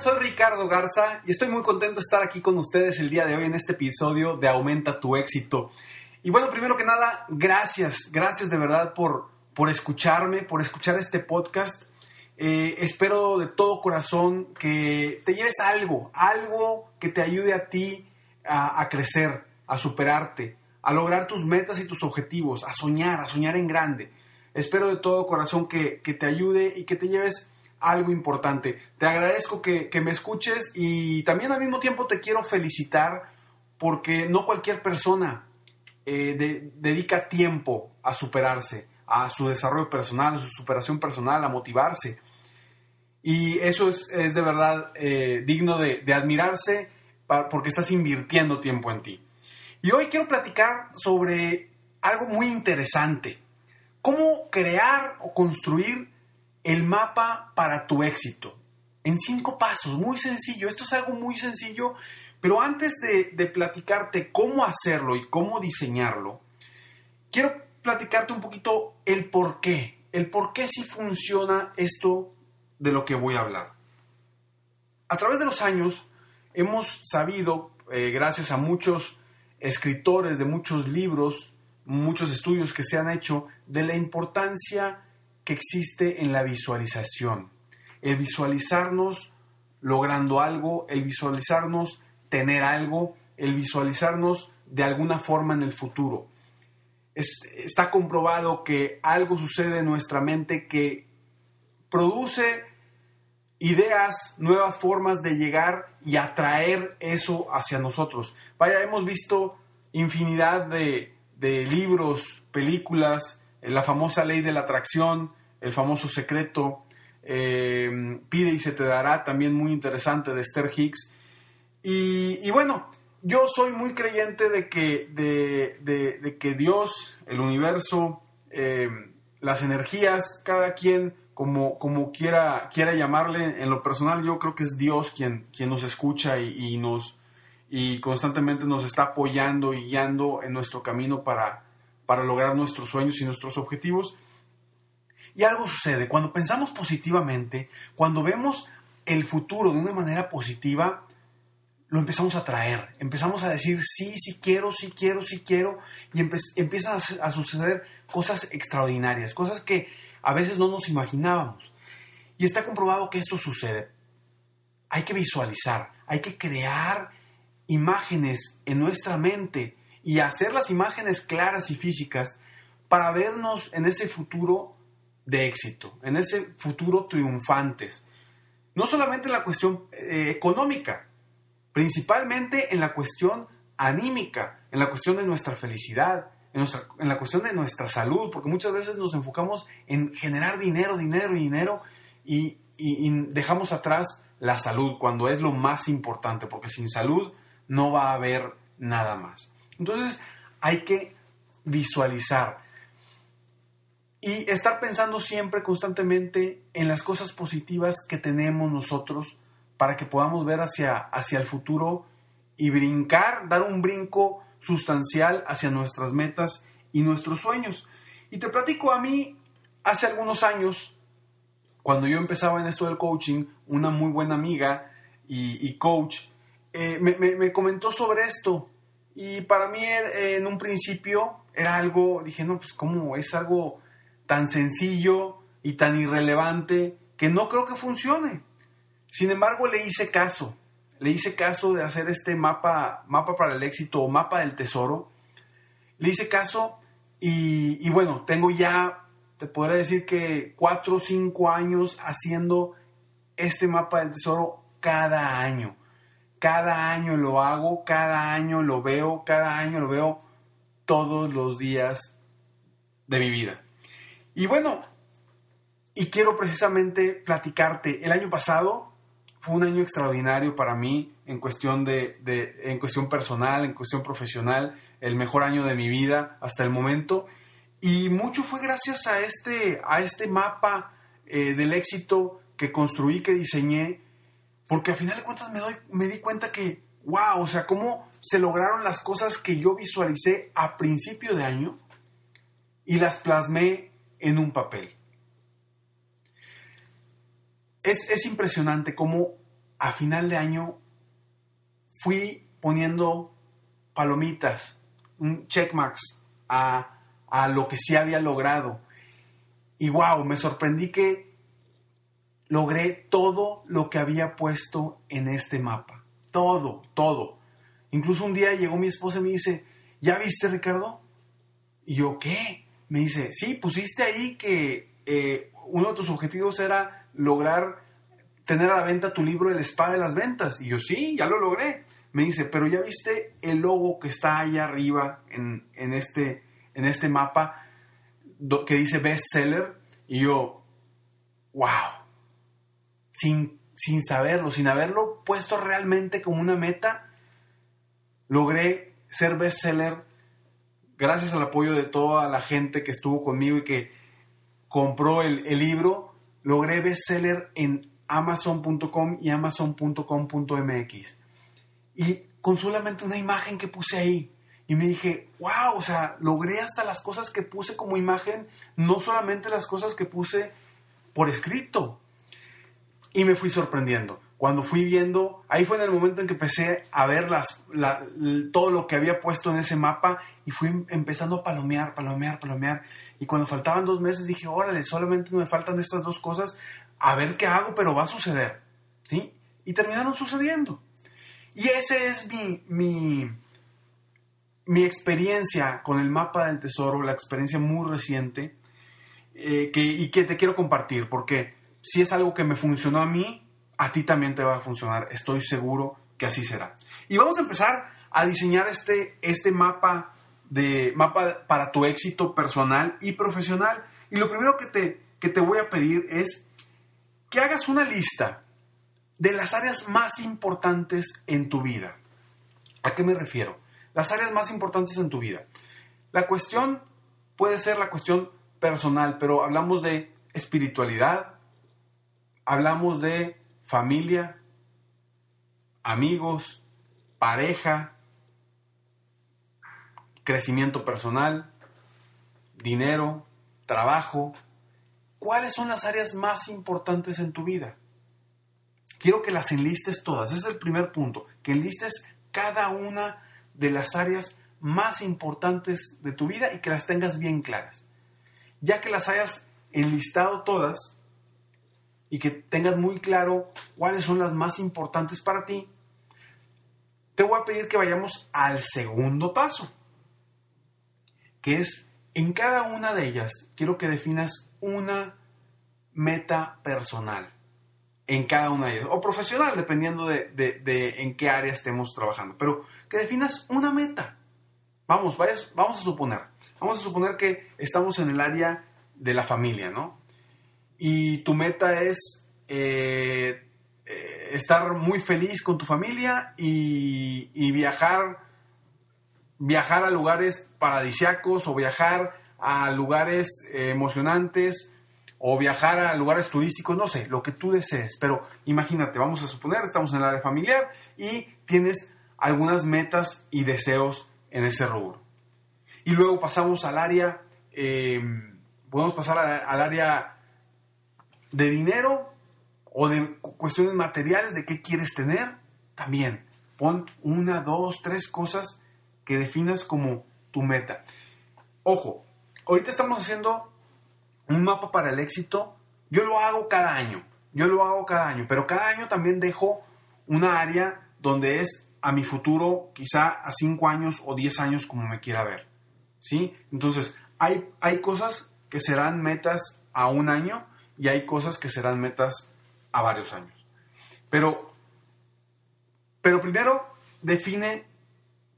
Soy Ricardo Garza y estoy muy contento de estar aquí con ustedes el día de hoy en este episodio de Aumenta tu éxito. Y bueno, primero que nada, gracias, gracias de verdad por, por escucharme, por escuchar este podcast. Eh, espero de todo corazón que te lleves algo, algo que te ayude a ti a, a crecer, a superarte, a lograr tus metas y tus objetivos, a soñar, a soñar en grande. Espero de todo corazón que, que te ayude y que te lleves algo importante. Te agradezco que, que, me escuches y también al mismo tiempo te quiero felicitar porque no cualquier persona eh, de, dedica tiempo a superarse, a su desarrollo personal, a su superación personal, a motivarse. Y eso es, es de verdad eh, digno de, admirarse porque estás invirtiendo tiempo en ti. Y hoy quiero platicar sobre algo muy interesante. Cómo crear o construir el mapa para tu éxito. En cinco pasos, muy sencillo. Esto es algo muy sencillo, pero antes de, platicarte cómo hacerlo y cómo diseñarlo, quiero platicarte un poquito el por qué. El por qué si funciona esto de lo que voy a hablar. A través de los años hemos sabido, eh, gracias a muchos escritores de muchos libros, muchos estudios que se han hecho, de la importancia que existe en la visualización. El visualizarnos logrando algo, el visualizarnos tener algo, el visualizarnos de alguna forma en el futuro. Es, está comprobado que algo sucede en nuestra mente que produce ideas, nuevas formas de llegar y atraer eso hacia nosotros. Vaya, hemos visto infinidad de, de libros, películas, la famosa ley de la atracción, el famoso secreto, eh, Pide y se te dará, también muy interesante de Esther Hicks. Y, bueno, yo soy muy creyente de que, de, de que Dios, el universo, eh, las energías, cada quien como, como quiera, quiera llamarle, en lo personal yo creo que es Dios quien, quien nos escucha y, y nos, y constantemente nos está apoyando y guiando en nuestro camino para, para lograr nuestros sueños y nuestros objetivos. Y algo sucede, cuando pensamos positivamente, cuando vemos el futuro de una manera positiva, lo empezamos a traer, empezamos a decir sí, sí quiero, sí quiero, sí quiero, y empiezan a suceder cosas extraordinarias, cosas que a veces no nos imaginábamos. Y está comprobado que esto sucede. Hay que visualizar, hay que crear imágenes en nuestra mente y hacer las imágenes claras y físicas para vernos en ese futuro de éxito, en ese futuro triunfantes. No solamente en la cuestión eh, económica, principalmente en la cuestión anímica, en la cuestión de nuestra felicidad, en, nuestra, en, la cuestión de nuestra salud, porque muchas veces nos enfocamos en generar dinero, dinero dinero y, y, y dejamos atrás la salud cuando es lo más importante, porque sin salud no va a haber nada más. Entonces hay que visualizar y estar pensando siempre constantemente en las cosas positivas que tenemos nosotros para que podamos ver hacia, hacia el futuro y brincar, dar un brinco sustancial hacia nuestras metas y nuestros sueños. Y te platico a mí, hace algunos años, cuando yo empezaba en esto del coaching, una muy buena amiga y, coach eh, me, me, me, comentó sobre esto Y para mí en un principio era algo, dije, no, pues como es algo tan sencillo y tan irrelevante que no creo que funcione. Sin embargo, le hice caso. Le hice caso de hacer este mapa, mapa para el éxito o mapa del tesoro. Le hice caso y, bueno, tengo ya, te podría decir que cuatro o cinco años haciendo este mapa del tesoro cada año. Cada año lo hago, cada año lo veo, cada año lo veo todos los días de mi vida. Y bueno, y quiero precisamente platicarte, el año pasado fue un año extraordinario para mí en cuestión, de, en cuestión personal, en cuestión profesional, el mejor año de mi vida hasta el momento. Y mucho fue gracias a este, a este mapa eh, del éxito que construí, que diseñé, porque al final de cuentas me, doy, me di cuenta que, wow, o sea, cómo se lograron las cosas que yo visualicé a principio de año y las plasmé en un papel. Es, es impresionante cómo a final de año fui poniendo palomitas, un checkmarks a, a lo que sí había logrado. Y wow, me sorprendí que logré todo lo que había puesto en este mapa. Todo, todo. Incluso un día llegó mi esposa y me dice, ¿ya viste Ricardo? Y yo, ¿qué? Me dice, sí, pusiste ahí que eh, uno de tus objetivos era lograr tener a la venta tu libro El Spa de las Ventas. Y yo, sí, ya lo logré. Me dice, pero ya viste el logo que está ahí arriba en, este, en este mapa que dice bestseller. Y yo, wow. Sin, sin saberlo, sin haberlo puesto realmente como una meta, logré ser bestseller gracias al apoyo de toda la gente que estuvo conmigo y que compró el, libro, logré bestseller en amazon.com y amazon.com.mx. Y con solamente una imagen que puse ahí. Y me dije, wow, o sea, logré hasta las cosas que puse como imagen, no solamente las cosas que puse por escrito. Y me fui sorprendiendo. Cuando fui viendo, ahí fue en el momento en que empecé a ver las, todo lo que había puesto en ese mapa y fui empezando a palomear, palomear, palomear. Y cuando faltaban dos meses dije, órale, solamente me faltan estas dos cosas, a ver qué hago, pero va a suceder. ¿Sí? Y terminaron sucediendo. Y esa es mi, mi, mi experiencia con el mapa del tesoro, la experiencia muy reciente, eh, que, y que te quiero compartir, porque si es algo que me funcionó a mí, a ti también te va a funcionar. Estoy seguro que así será. Y vamos a empezar a diseñar este, este mapa, de, mapa para tu éxito personal y profesional. Y lo primero que te, que te voy a pedir es que hagas una lista de las áreas más importantes en tu vida. ¿A qué me refiero? Las áreas más importantes en tu vida. La cuestión puede ser la cuestión personal, pero hablamos de espiritualidad, hablamos de familia, amigos, pareja, crecimiento personal, dinero, trabajo. ¿Cuáles son las áreas más importantes en tu vida? Quiero que las enlistes todas. Ese es el primer punto, que enlistes cada una de las áreas más importantes de tu vida y que las tengas bien claras. Ya que las hayas enlistado todas, y que tengas muy claro cuáles son las más importantes para ti, te voy a pedir que vayamos al segundo paso, que es en cada una de ellas quiero que definas una meta personal en cada una de ellas, o profesional, dependiendo de, en qué área estemos trabajando, pero que definas una meta. Vamos, vamos a suponer, vamos a suponer que estamos en el área de la familia, ¿no? Y tu meta es eh, eh, estar muy feliz con tu familia y, viajar, viajar a lugares paradisiacos o viajar a lugares eh, emocionantes o viajar a lugares turísticos, no sé, lo que tú desees, pero imagínate, vamos a suponer, estamos en el área familiar y tienes algunas metas y deseos en ese rubro. Y luego pasamos al área, podemos pasar al área de dinero o de cuestiones materiales, de qué quieres tener, también pon una, dos, tres cosas que definas como tu meta. Ojo, ahorita estamos haciendo un mapa para el éxito. Yo lo hago cada año, yo lo hago cada año, pero cada año también dejo una área donde es a mi futuro, quizá a 5 años o 10 años como me quiera ver. ¿Sí? Entonces, hay, hay cosas que serán metas a un año y hay cosas que serán metas a varios años. Pero, pero primero define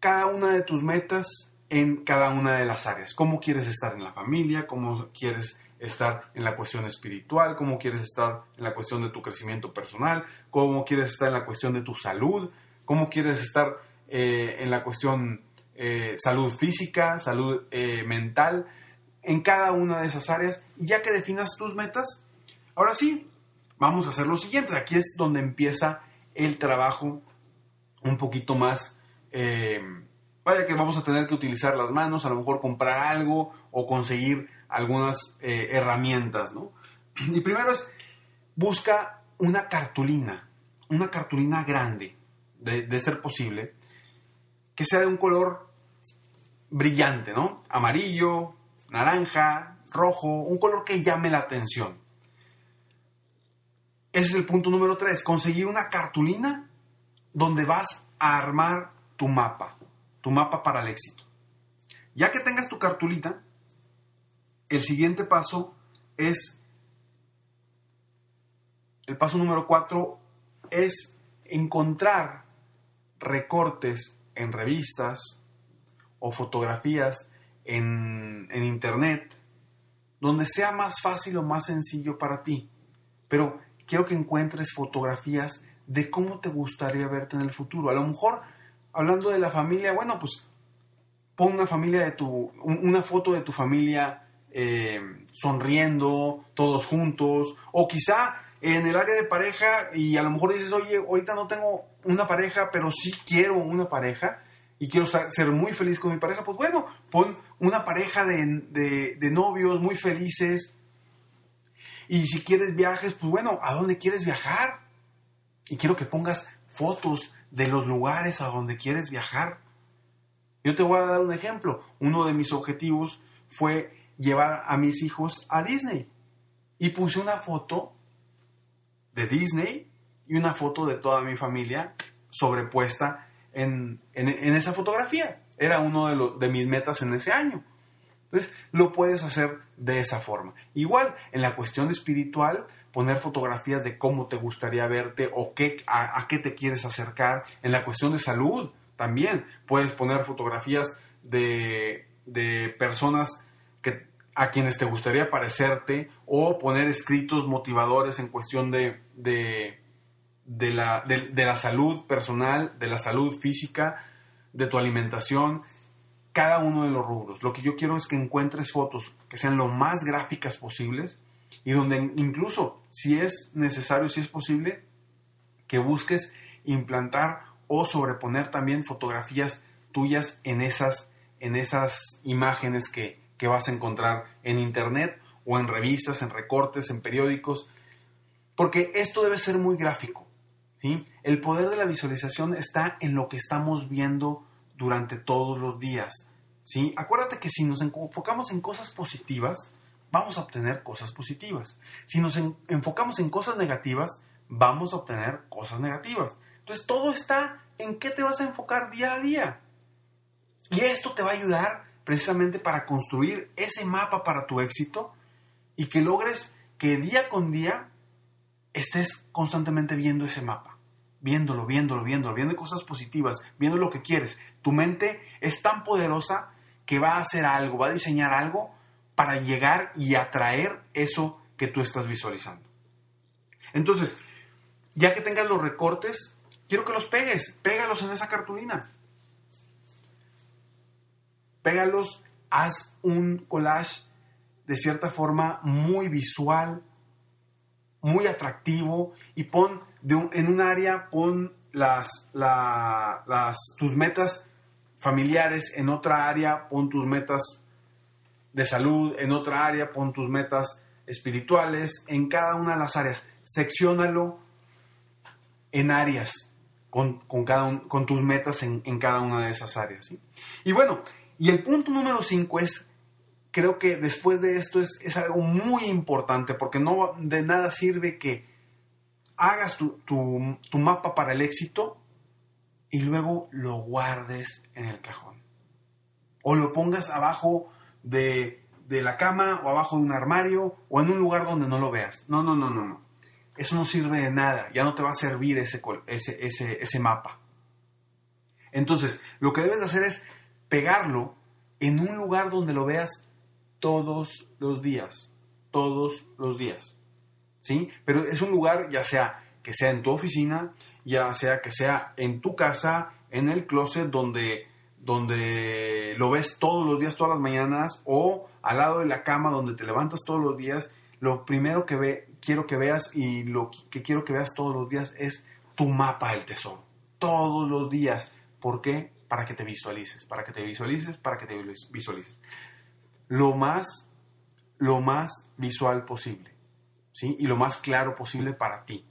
cada una de tus metas en cada una de las áreas. ¿Cómo quieres estar en la familia? ¿Cómo quieres estar en la cuestión espiritual? ¿Cómo quieres estar en la cuestión de tu crecimiento personal? ¿Cómo quieres estar en la cuestión de tu salud? ¿Cómo quieres estar eh, en la cuestión eh, salud física, salud eh, mental? En cada una de esas áreas. ya que definas tus metas, ahora sí, vamos a hacer lo siguiente. Aquí es donde empieza el trabajo un poquito más... vaya que vamos a tener que utilizar las manos, a lo mejor comprar algo o conseguir algunas herramientas, ¿no? Y primero es, busca una cartulina, una cartulina grande, de, ser posible, que sea de un color brillante, ¿no? Amarillo, naranja, rojo, un color que llame la atención. Ese es el punto número tres, conseguir una cartulina donde vas a armar tu mapa, tu mapa para el éxito. Ya que tengas tu cartulita, el siguiente paso es, el paso número cuatro es encontrar recortes en revistas o fotografías en, internet donde sea más fácil o más sencillo para ti. Pero quiero que encuentres fotografías de cómo te gustaría verte en el futuro. A lo mejor, hablando de la familia, bueno, pues pon una familia de tu, una foto de tu familia eh, sonriendo, todos juntos, o quizá en el área de pareja y a lo mejor dices, oye, ahorita no tengo una pareja, pero sí quiero una pareja y quiero ser muy feliz con mi pareja, pues bueno, pon una pareja de, novios muy felices. Y si quieres viajes, pues bueno, ¿a dónde quieres viajar? Y quiero que pongas fotos de los lugares a donde quieres viajar. Yo te voy a dar un ejemplo. Uno de mis objetivos fue llevar a mis hijos a Disney. Y puse una foto de Disney y una foto de toda mi familia sobrepuesta en, esa fotografía. Era uno de, de mis metas en ese año. Entonces, lo puedes hacer de esa forma. Igual, en la cuestión espiritual, poner fotografías de cómo te gustaría verte o qué, a, qué te quieres acercar. En la cuestión de salud, también puedes poner fotografías de, de personas que a quienes te gustaría parecerte o poner escritos motivadores en cuestión de, de, la, de, la salud personal, de la salud física, de tu alimentación, cada uno de los rubros. Lo que yo quiero es que encuentres fotos que sean lo más gráficas posibles y donde incluso, si es necesario, si es posible, que busques implantar o sobreponer también fotografías tuyas en esas, en esas imágenes que, que vas a encontrar en internet o en revistas, en recortes, en periódicos, porque esto debe ser muy gráfico. El poder de la visualización está en lo que estamos viendo durante todos los días. ¿sí? Acuérdate que si nos enfocamos en cosas positivas, vamos a obtener cosas positivas. Si nos enfocamos en cosas negativas, vamos a obtener cosas negativas. Entonces todo está en qué te vas a enfocar día a día. Y esto te va a ayudar precisamente para construir ese mapa para tu éxito y que logres que día con día estés constantemente viendo ese mapa, viéndolo, viéndolo, viéndolo, viendo cosas positivas, viendo lo que quieres. Tu mente es tan poderosa que va a hacer algo, va a diseñar algo para llegar y atraer eso que tú estás visualizando. Entonces, ya que tengas los recortes, quiero que los pegues, pégalos en esa cartulina pégalos, haz un collage de cierta forma muy visual, muy atractivo y pon en un área, pon las, tus metas familiares, en otra área pon tus metas de salud, en otra área pon tus metas espirituales, en cada una de las áreas. Secciónalo en áreas con, cada con tus metas en, cada una de esas áreas. Y bueno, y el punto número 5 es, creo que después de esto es, es, algo muy importante, porque no de nada sirve que hagas tu, tu mapa para el éxito y luego lo guardes en el cajón. O lo pongas abajo de, de la cama o abajo de un armario o en un lugar donde no lo veas. No, no, no, no, no. Eso no sirve de nada. Ya no te va a servir ese, ese, ese, ese mapa. Entonces, lo que debes de hacer es pegarlo en un lugar donde lo veas todos los días. Todos los días. ¿Sí? Pero es un lugar, ya sea que sea en tu oficina, ya sea que sea en tu casa, en el closet donde, donde lo ves todos los días, todas las mañanas, o al lado de la cama donde te levantas todos los días, lo primero que ve, quiero que veas y lo que quiero que veas todos los días es tu mapa del tesoro. Todos los días. ¿Por qué? Para que te visualices, para que te visualices, para que te visualices. Lo más, lo más visual posible. ¿Sí? Y lo más claro posible para ti.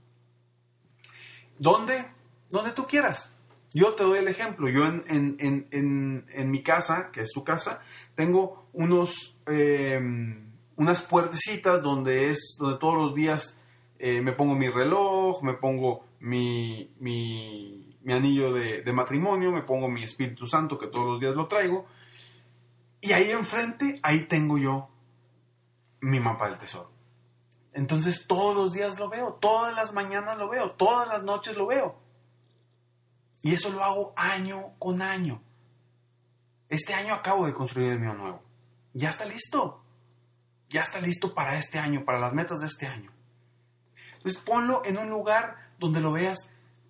¿Dónde? Donde tú quieras. Yo te doy el ejemplo. Yo en, mi casa, que es tu casa, tengo unos, em, unas puertecitas donde es donde todos los días eh, me pongo mi reloj, me pongo mi, mi, anillo de, de, matrimonio, me pongo mi Espíritu Santo, que todos los días lo traigo. Y ahí enfrente, ahí tengo yo mi mapa del tesoro. Entonces todos los días lo veo, todas las mañanas lo veo, todas las noches lo veo. Y eso lo hago año con año. Este año acabo de construir el mío nuevo. Ya está listo. Ya está listo para este año, para las metas de este año. Entonces ponlo en un lugar donde lo veas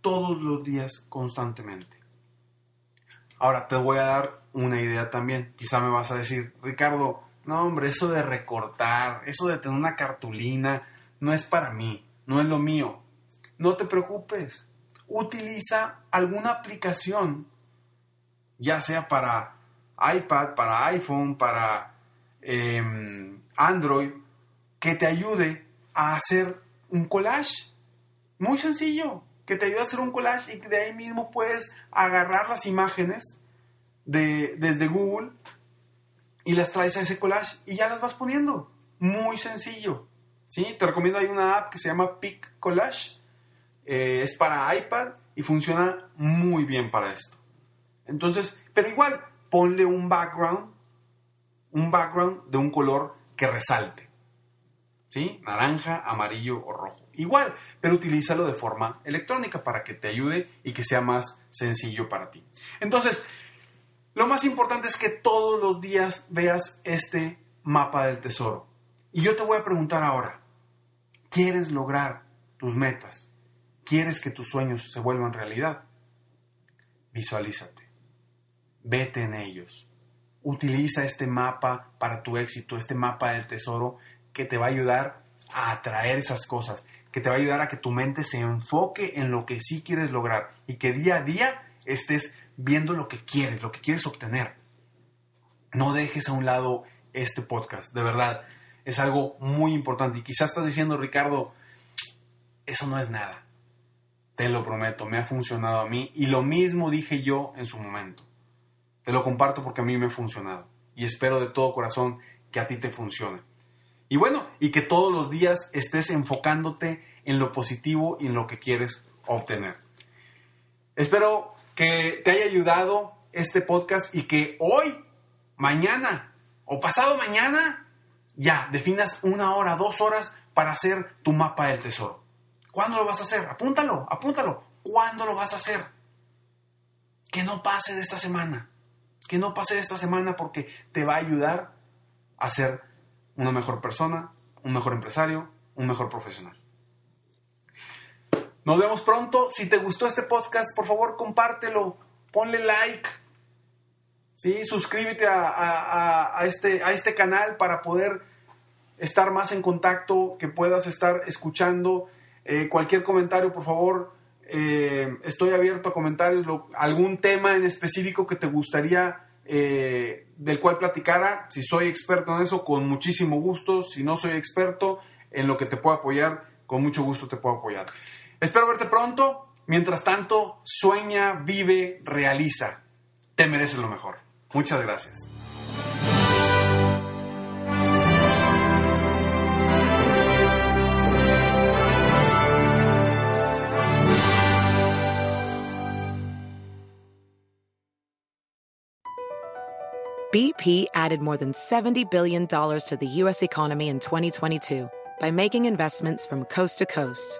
todos los días constantemente. Ahora te voy a dar una idea también. Quizá me vas a decir, Ricardo, no, hombre, eso de recortar, eso de tener una cartulina, no es para mí, no es lo mío. No te preocupes. Utiliza alguna aplicación, ya sea para iPad, para iPhone, para em, Android, que te ayude a hacer un collage. Muy sencillo, que te ayude a hacer un collage y de ahí mismo puedes agarrar las imágenes de, desde Google y las traes a ese collage y ya las vas poniendo. Muy sencillo. ¿sí? Te recomiendo, hay una app que se llama Pic Collage. Eh, es para iPad y funciona muy bien para esto. Entonces, pero igual, ponle un background, un background de un color que resalte. ¿Sí? Naranja, amarillo o rojo. Igual, pero utilízalo de forma electrónica para que te ayude y que sea más sencillo para ti. Entonces, lo más importante es que todos los días veas este mapa del tesoro. Y yo te voy a preguntar ahora, ¿quieres lograr tus metas? ¿Quieres que tus sueños se vuelvan realidad? Visualízate. Vete en ellos. Utiliza este mapa para tu éxito, este mapa del tesoro que te va a ayudar a atraer esas cosas, que te va a ayudar a que tu mente se enfoque en lo que sí quieres lograr y que día a día estés viendo lo que quieres, lo que quieres obtener. No dejes a un lado este podcast, de verdad. Es algo muy importante. Y quizás estás diciendo, Ricardo, eso no es nada. Te lo prometo, me ha funcionado a mí. Y lo mismo dije yo en su momento. Te lo comparto porque a mí me ha funcionado. Y espero de todo corazón que a ti te funcione. Y bueno, y que todos los días estés enfocándote en lo positivo y en lo que quieres obtener. Espero que te haya ayudado este podcast y que hoy, mañana o pasado mañana ya definas una hora, dos horas para hacer tu mapa del tesoro. ¿Cuándo lo vas a hacer? Apúntalo, apúntalo. ¿Cuándo lo vas a hacer? Que no pase de esta semana. Que no pase de esta semana porque te va a ayudar a ser una mejor persona, un mejor empresario, un mejor profesional. Nos vemos pronto. Si te gustó este podcast, por favor, compártelo. Ponle like. ¿sí? Suscríbete a, este, a este canal para poder estar más en contacto, que puedas estar escuchando. Eh, cualquier comentario, por favor, eh, estoy abierto a comentarios. algún tema en específico que te gustaría eh, del cual platicara. Si soy experto en eso, con muchísimo gusto. Si no soy experto en lo que te puedo apoyar, con mucho gusto te puedo apoyar. Espero verte pronto. Mientras tanto, sueña, vive, realiza. Te mereces lo mejor. Muchas gracias. BP added more than $70 billion to the U.S. economy in 2022 by making investments from coast to coast.